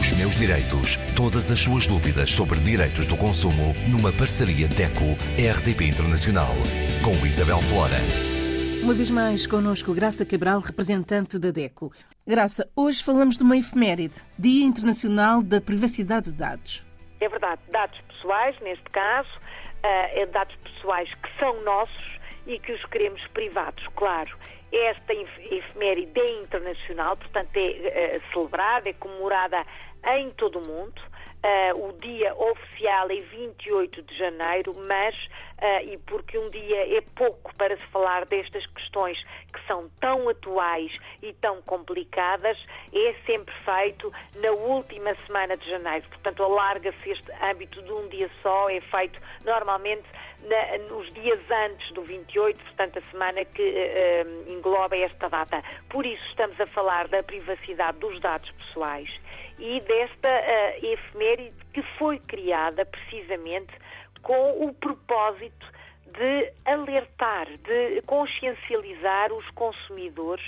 Os meus direitos. Todas as suas dúvidas sobre direitos do consumo numa parceria DECO-RDP Internacional. Com Isabel Flora. Uma vez mais connosco Graça Cabral, representante da DECO. Graça, hoje falamos de uma efeméride, Dia Internacional da Privacidade de Dados. É verdade, dados pessoais, neste caso, uh, dados pessoais que são nossos e que os queremos privados, claro. Esta efeméride é internacional, portanto é uh, celebrada, é comemorada em todo o mundo. Uh, o dia oficial é 28 de janeiro, mas, uh, e porque um dia é pouco para se falar destas questões que são tão atuais e tão complicadas, é sempre feito na última semana de janeiro. Portanto, alarga-se este âmbito de um dia só, é feito normalmente na, nos dias antes do 28, portanto, a semana que uh, engloba esta data. Por isso, estamos a falar da privacidade dos dados pessoais e desta uh, efeméride que foi criada precisamente com o propósito de alertar, de consciencializar os consumidores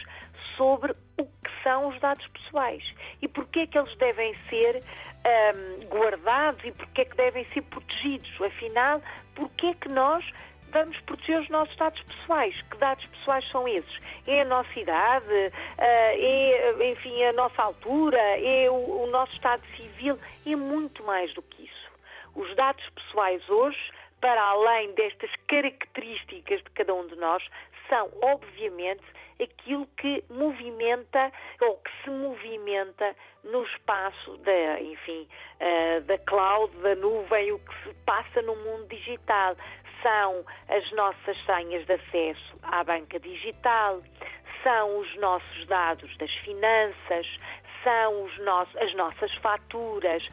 sobre o que são os dados pessoais e porque é que eles devem ser um, guardados e porque é que devem ser protegidos. Afinal, porque é que nós vamos proteger os nossos dados pessoais. Que dados pessoais são esses? É a nossa idade, eh, é, enfim, a nossa altura, é o, o nosso estado civil, é muito mais do que isso. Os dados pessoais hoje, para além destas características de cada um de nós, são, obviamente, aquilo que movimenta ou que se movimenta no espaço da, enfim, uh, da cloud, da nuvem, o que se passa no mundo digital. São as nossas senhas de acesso à banca digital, são os nossos dados das finanças, são os nossos, as nossas faturas,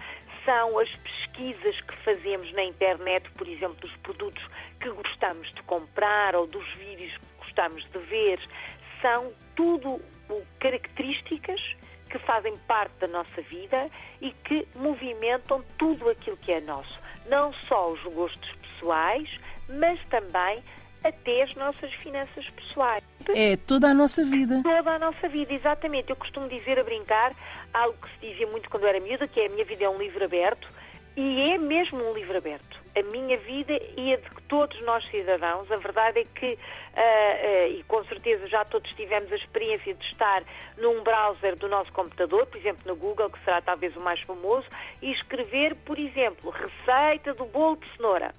são as pesquisas que fazemos na internet, por exemplo, dos produtos que gostamos de comprar ou dos vídeos que gostamos de ver, são tudo características que fazem parte da nossa vida e que movimentam tudo aquilo que é nosso. Não só os gostos pessoais, mas também até as nossas finanças pessoais. É toda a nossa vida. Toda a nossa vida, exatamente. Eu costumo dizer a brincar algo que se dizia muito quando era miúda, que é a minha vida é um livro aberto, e é mesmo um livro aberto. A minha vida e a de todos nós cidadãos. A verdade é que, uh, uh, e com certeza já todos tivemos a experiência de estar num browser do nosso computador, por exemplo no Google, que será talvez o mais famoso, e escrever, por exemplo, receita do bolo de cenoura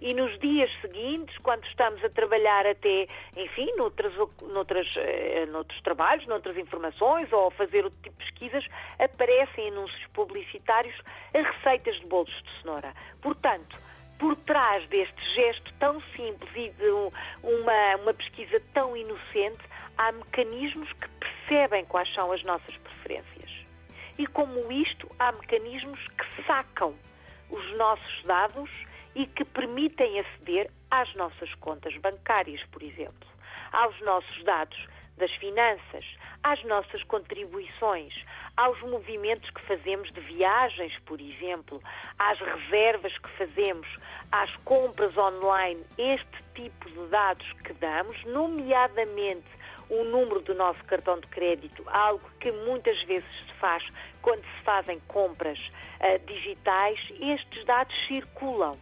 e nos dias seguintes, quando estamos a trabalhar até, enfim, noutras, noutras, eh, noutros trabalhos, noutras informações ou a fazer outro tipo de pesquisas, aparecem anúncios publicitários a receitas de bolos de cenoura. Portanto, por trás deste gesto tão simples e de uma, uma pesquisa tão inocente, há mecanismos que percebem quais são as nossas preferências. E como isto, há mecanismos que sacam os nossos dados e que permitem aceder às nossas contas bancárias, por exemplo, aos nossos dados das finanças, às nossas contribuições, aos movimentos que fazemos de viagens, por exemplo, às reservas que fazemos, às compras online, este tipo de dados que damos, nomeadamente o número do nosso cartão de crédito, algo que muitas vezes se faz quando se fazem compras uh, digitais, estes dados circulam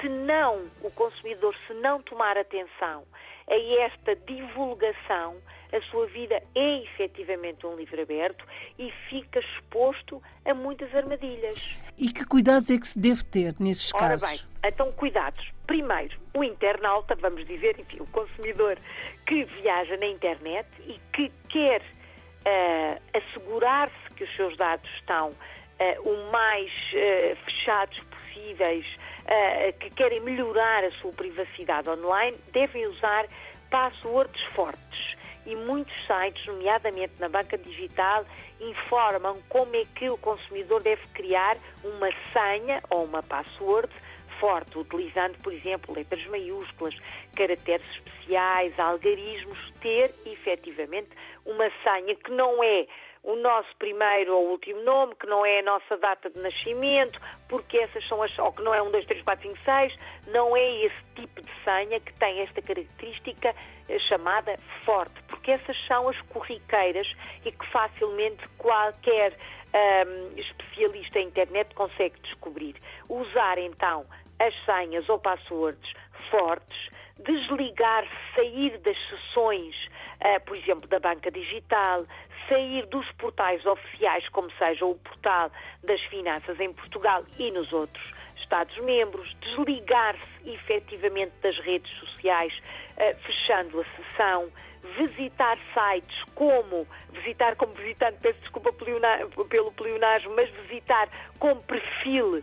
se não, o consumidor, se não tomar atenção a esta divulgação, a sua vida é efetivamente um livro aberto e fica exposto a muitas armadilhas. E que cuidados é que se deve ter nesses Ora casos? Bem, então cuidados. Primeiro, o internauta, vamos dizer, enfim, o consumidor que viaja na internet e que quer uh, assegurar-se que os seus dados estão uh, o mais uh, fechados possíveis, uh, que querem melhorar a sua privacidade online devem usar passwords fortes. E muitos sites, nomeadamente na banca digital, informam como é que o consumidor deve criar uma senha ou uma password forte, utilizando, por exemplo, letras maiúsculas, caracteres especiais, algarismos, ter efetivamente uma senha que não é o nosso primeiro ou último nome, que não é a nossa data de nascimento, porque essas são as, ou que não é 1, 2, 3, 4, 5, 6, não é esse tipo de senha que tem esta característica eh, chamada forte, porque essas são as corriqueiras e que facilmente qualquer um, especialista em internet consegue descobrir. Usar então as senhas ou passwords fortes, desligar, sair das sessões, uh, por exemplo, da banca digital, sair dos portais oficiais, como seja o portal das finanças em Portugal e nos outros Estados-membros, desligar-se efetivamente das redes sociais, uh, fechando a sessão, visitar sites como, visitar como visitante, peço desculpa pelo pleonasmo, mas visitar como perfil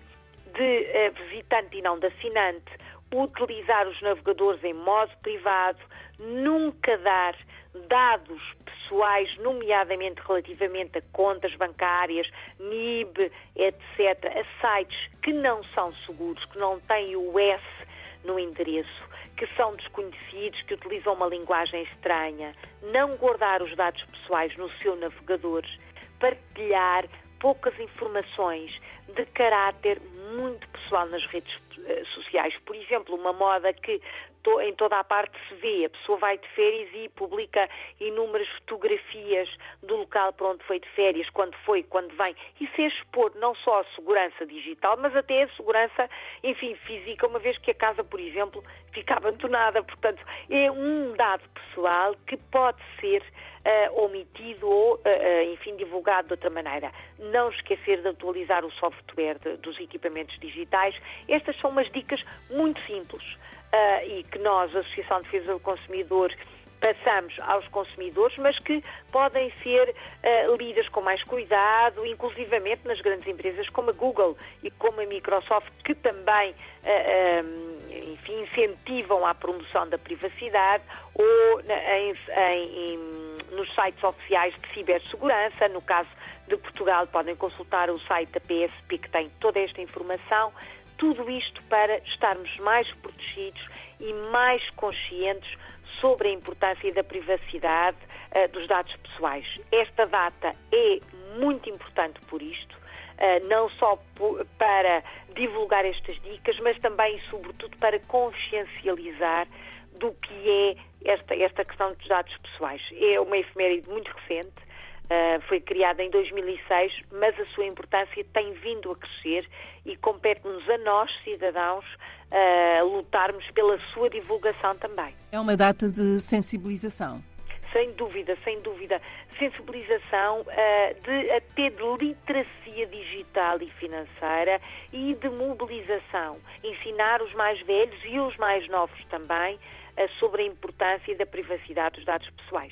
de uh, visitante e não de assinante, utilizar os navegadores em modo privado, nunca dar dados pessoais, nomeadamente relativamente a contas bancárias, NIB, etc., a sites que não são seguros, que não têm o S no endereço, que são desconhecidos, que utilizam uma linguagem estranha, não guardar os dados pessoais no seu navegador, partilhar poucas informações de caráter muito pessoal nas redes sociais. Por exemplo, uma moda que em toda a parte se vê. A pessoa vai de férias e publica inúmeras fotografias do local para onde foi de férias, quando foi, quando vem. Isso é expor não só a segurança digital, mas até a segurança, enfim, física, uma vez que a casa, por exemplo, fica abandonada. Portanto, é um dado pessoal que pode ser uh, omitido ou, uh, uh, enfim, divulgado de outra maneira. Não esquecer de atualizar o software de, dos equipamentos digitais. Estas são umas dicas muito simples e que nós, a Associação de Defesa do Consumidor, passamos aos consumidores, mas que podem ser uh, lidas com mais cuidado, inclusivamente nas grandes empresas como a Google e como a Microsoft, que também uh, um, enfim, incentivam a promoção da privacidade, ou em, em nos sites oficiais de cibersegurança. No caso de Portugal, podem consultar o site da PSP que tem toda esta informação. Tudo isto para estarmos mais protegidos e mais conscientes sobre a importância da privacidade uh, dos dados pessoais. Esta data é muito importante por isto, uh, não só para divulgar estas dicas, mas também e sobretudo para consciencializar do que é esta, esta questão dos dados pessoais. É uma efeméride muito recente, uh, foi criada em 2006, mas a sua importância tem vindo a crescer e compete-nos a nós, cidadãos, uh, lutarmos pela sua divulgação também. É uma data de sensibilização. Sem dúvida, sem dúvida. Sensibilização uh, de, até de literacia digital e financeira e de mobilização. Ensinar os mais velhos e os mais novos também sobre a importância da privacidade dos dados pessoais.